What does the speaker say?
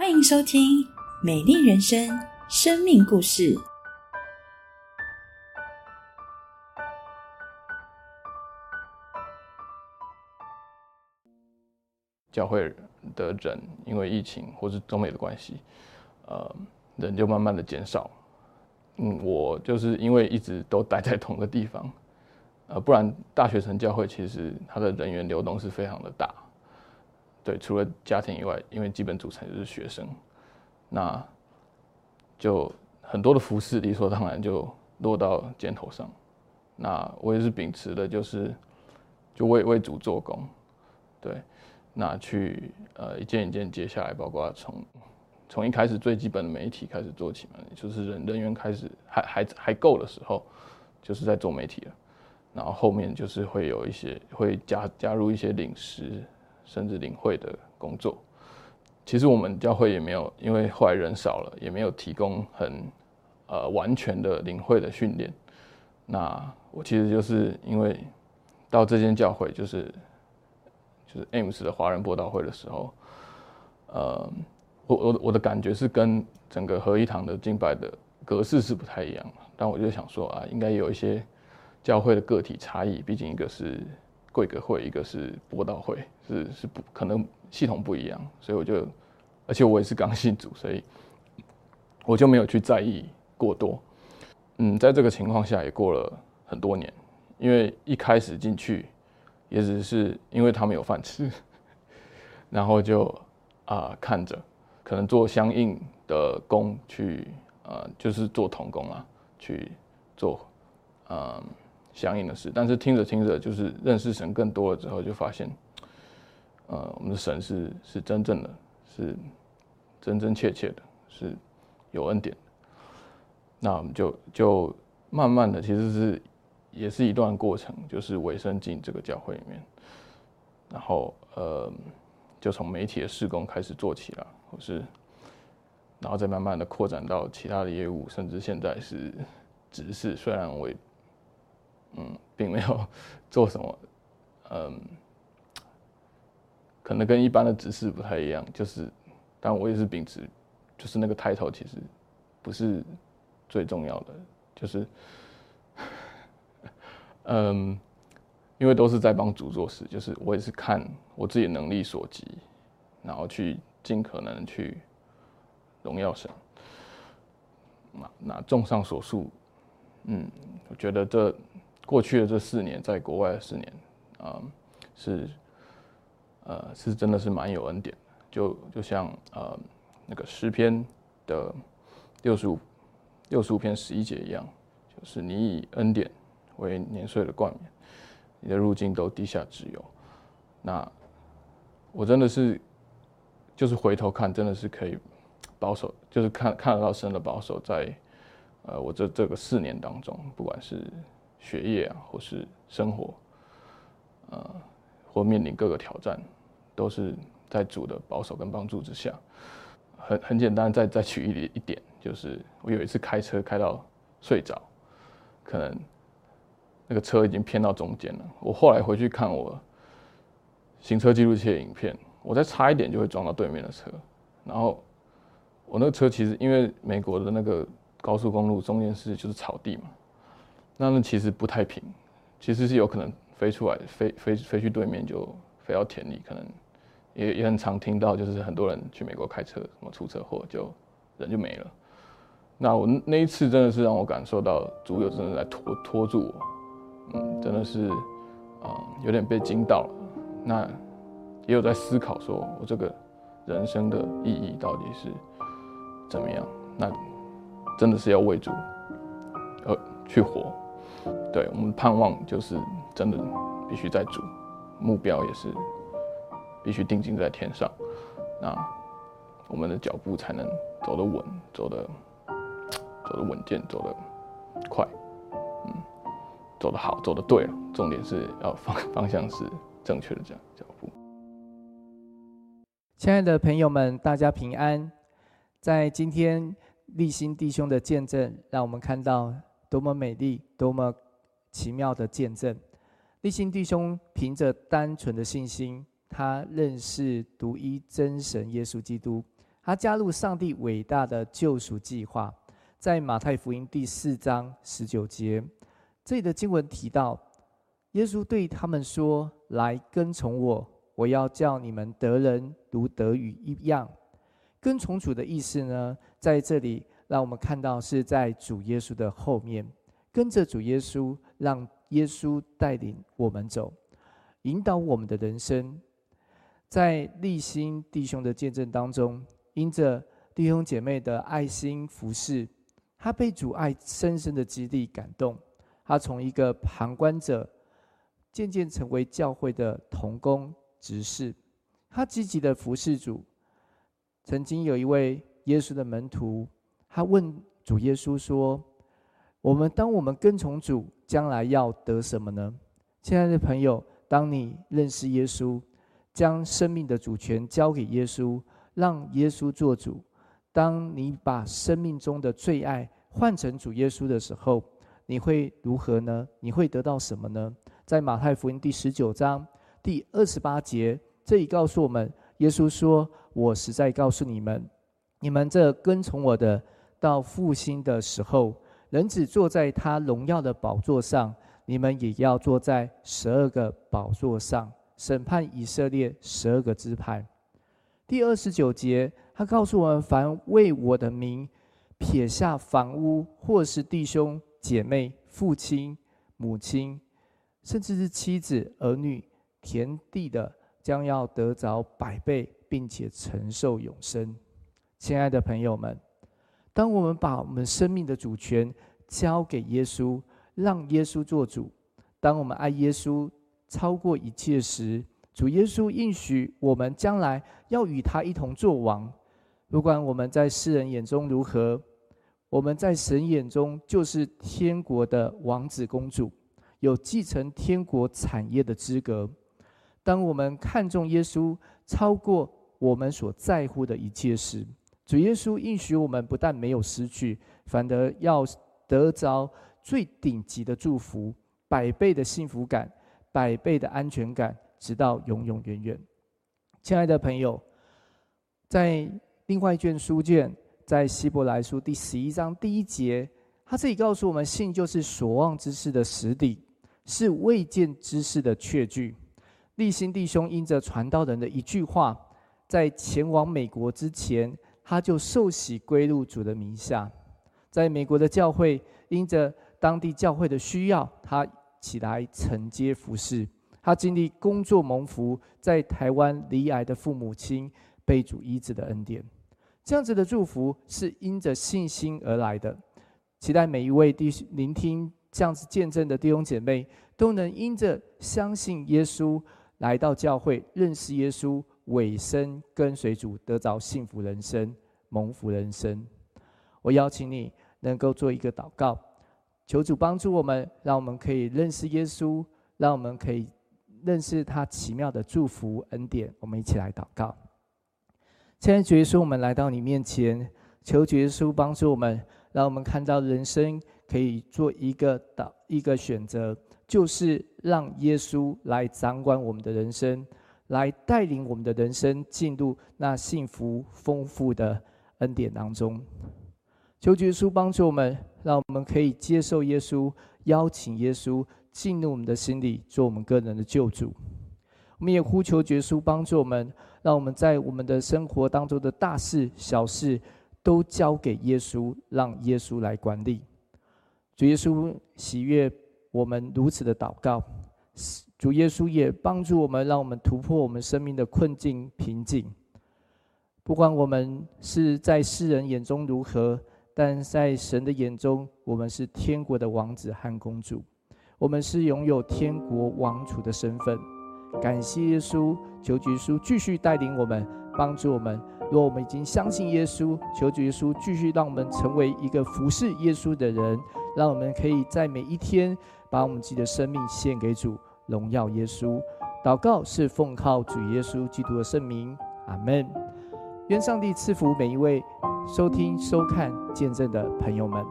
欢迎收听《美丽人生》生命故事。教会的人因为疫情或是中美的关系，呃，人就慢慢的减少。嗯，我就是因为一直都待在同个地方，呃，不然大学城教会其实它的人员流动是非常的大。对，除了家庭以外，因为基本组成就是学生，那就很多的服饰理所当然就落到肩头上。那我也是秉持的，就是就为为主做工，对。那去呃一件一件接下来，包括从从一开始最基本的媒体开始做起嘛，就是人人员开始还还还够的时候，就是在做媒体了。然后后面就是会有一些会加加入一些领食甚至领会的工作。其实我们教会也没有，因为后来人少了，也没有提供很呃完全的领会的训练。那我其实就是因为到这间教会就是。就是 Ames 的华人播道会的时候，呃，我我我的感觉是跟整个合一堂的敬拜的格式是不太一样的，但我就想说啊，应该有一些教会的个体差异，毕竟一个是贵格会，一个是播道会，是是不可能系统不一样，所以我就，而且我也是刚信主，所以我就没有去在意过多。嗯，在这个情况下也过了很多年，因为一开始进去。也只是因为他们有饭吃，然后就啊看着，可能做相应的工去，呃，就是做童工啊，去做嗯相应的事。但是听着听着，就是认识神更多了之后，就发现，呃，我们的神是是真正的，是真真切切的，是有恩典的。那我们就就慢慢的，其实是。也是一段过程，就是委身进这个教会里面，然后呃，就从媒体的施工开始做起了，或是，然后再慢慢的扩展到其他的业务，甚至现在是执事。虽然我嗯，并没有做什么，嗯，可能跟一般的执事不太一样，就是，但我也是秉持，就是那个抬头其实不是最重要的，就是。嗯，因为都是在帮主做事，就是我也是看我自己能力所及，然后去尽可能去荣耀神。那那综上所述，嗯，我觉得这过去的这四年，在国外的四年，啊，是呃是真的是蛮有恩典的，就就像呃那个诗篇的六十五六十五篇十一节一样，就是你以恩典。为年岁的冠冕，你的入境都低下只有。那我真的是，就是回头看，真的是可以保守，就是看看得到神的保守在，呃，我这这个四年当中，不管是学业啊，或是生活，呃，或面临各个挑战，都是在主的保守跟帮助之下。很很简单，再再举一一点，就是我有一次开车开到睡着，可能。那个车已经偏到中间了。我后来回去看我行车记录器的影片，我再差一点就会撞到对面的车。然后我那个车其实因为美国的那个高速公路中间是就是草地嘛，那那其实不太平，其实是有可能飞出来，飞飞飞去对面就飞到田里，可能也也很常听到，就是很多人去美国开车什么出车祸就人就没了。那我那一次真的是让我感受到主有真的在拖拖住我。嗯，真的是，啊，有点被惊到了。那也有在思考，说我这个人生的意义到底是怎么样？那真的是要为主，呃，去活。对我们盼望就是真的必须在主，目标也是必须定睛在天上。那我们的脚步才能走得稳，走得走得稳健，走得快。嗯走得好，走得对了，重点是要方方向是正确的，这样脚步。亲爱的朋友们，大家平安。在今天立新弟兄的见证，让我们看到多么美丽、多么奇妙的见证。立新弟兄凭着单纯的信心，他认识独一真神耶稣基督，他加入上帝伟大的救赎计划。在马太福音第四章十九节，这里的经文提到，耶稣对他们说：“来跟从我，我要叫你们得人如得鱼一样。”跟从主的意思呢，在这里让我们看到是在主耶稣的后面，跟着主耶稣，让耶稣带领我们走，引导我们的人生。在立心弟兄的见证当中，因着弟兄姐妹的爱心服侍。他被主爱深深的激励感动，他从一个旁观者，渐渐成为教会的同工执事。他积极的服侍主。曾经有一位耶稣的门徒，他问主耶稣说：“我们当我们跟从主，将来要得什么呢？”亲爱的朋友，当你认识耶稣，将生命的主权交给耶稣，让耶稣做主。当你把生命中的最爱换成主耶稣的时候，你会如何呢？你会得到什么呢？在马太福音第十九章第二十八节，这里告诉我们，耶稣说：“我实在告诉你们，你们这跟从我的，到复兴的时候，人只坐在他荣耀的宝座上，你们也要坐在十二个宝座上，审判以色列十二个支派。”第二十九节。他告诉我们：凡为我的名撇下房屋，或是弟兄姐妹、父亲、母亲，甚至是妻子、儿女、田地的，将要得着百倍，并且承受永生。亲爱的朋友们，当我们把我们生命的主权交给耶稣，让耶稣做主；当我们爱耶稣超过一切时，主耶稣应许我们将来要与他一同作王。不管我们在世人眼中如何，我们在神眼中就是天国的王子公主，有继承天国产业的资格。当我们看重耶稣超过我们所在乎的一切时，主耶稣应许我们不但没有失去，反而要得着最顶级的祝福，百倍的幸福感，百倍的安全感，直到永永远远。亲爱的朋友，在。另外一卷书卷，在希伯来书第十一章第一节，他这里告诉我们：信就是所望之事的实底，是未见之事的确据。立新弟兄因着传道人的一句话，在前往美国之前，他就受洗归入主的名下。在美国的教会，因着当地教会的需要，他起来承接服侍。他经历工作蒙福，在台湾离癌的父母亲被主医治的恩典。这样子的祝福是因着信心而来的，期待每一位弟聆听这样子见证的弟兄姐妹，都能因着相信耶稣来到教会，认识耶稣，委身跟随主，得着幸福人生、蒙福人生。我邀请你能够做一个祷告，求主帮助我们，让我们可以认识耶稣，让我们可以认识他奇妙的祝福恩典。我们一起来祷告。现在，主耶稣，我们来到你面前，求主耶稣帮助我们，让我们看到人生可以做一个导一个选择，就是让耶稣来掌管我们的人生，来带领我们的人生进入那幸福丰富的恩典当中。求主耶稣帮助我们，让我们可以接受耶稣，邀请耶稣进入我们的心里，做我们个人的救主。我们也呼求耶稣帮助我们。让我们在我们的生活当中的大事小事，都交给耶稣，让耶稣来管理。主耶稣喜悦我们如此的祷告，主耶稣也帮助我们，让我们突破我们生命的困境瓶颈。不管我们是在世人眼中如何，但在神的眼中，我们是天国的王子和公主，我们是拥有天国王储的身份。感谢耶稣，求主耶稣继续带领我们，帮助我们。若我们已经相信耶稣，求主耶稣继续让我们成为一个服侍耶稣的人，让我们可以在每一天把我们自己的生命献给主，荣耀耶稣。祷告是奉靠主耶稣基督的圣名，阿门。愿上帝赐福每一位收听、收看、见证的朋友们。